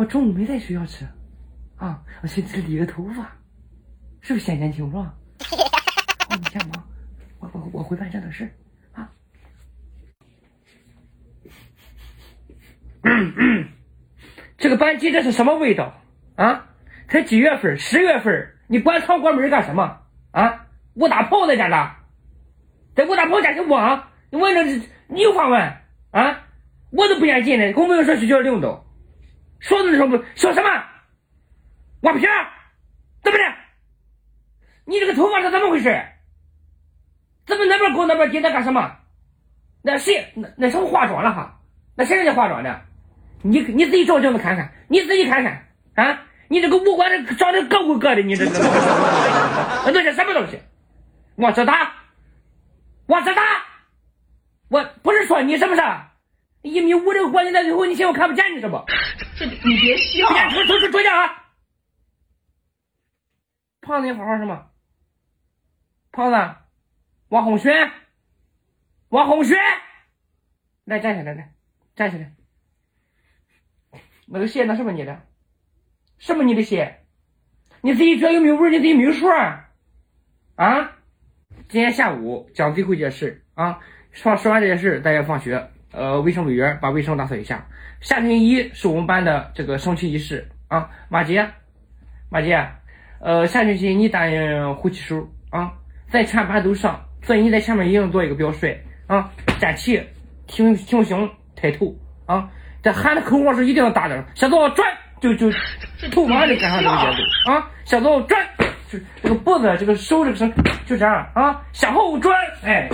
我中午没在学校吃，啊，我先去理个头发，是不是显年轻是吧？你先忙，我我我回办这点事儿啊。这个班级这是什么味道啊？才几月份？十月份，你关窗关门干什么啊？我打炮在家的，在我打炮家去我，你问这你有话问啊？我都不愿意进来，更不用说学校领导，说都说不说什么？挖皮儿？怎么的？你这个头发是怎么回事？怎么那边高那边低？那干什么？那谁？那那什么化妆了哈？那谁让你化妆的？你你自己照镜子看看，你自己看看啊！你这个五官长得各不各的，你这个 那是什么东西？我知道，我知道，我不是说你是不是？一米五这个关键在最后，你嫌我看不见你是不？这你别笑，出出出出去啊！胖子，你好好什么？胖子，王红轩，王红轩，来站起来，来站起来。那个鞋那是不是你的？是不是你的鞋？你自己觉得有没有味儿？你自己没有数啊？啊？今天下午讲最后一件事啊，说说完这件事，大家放学，呃，卫生委员把卫生打扫一下。下星期一是我们班的这个升旗仪式啊，马杰，马杰，呃，下学期你担任护旗手啊，在全班都上，所以你在前面一定做一个表率啊，站齐，挺挺胸，抬头啊。这喊的口号是一定要大点，向左转就就头往里跟上这个节奏啊，向左转，就这个脖子这个手这个声就这样啊，向后转，哎，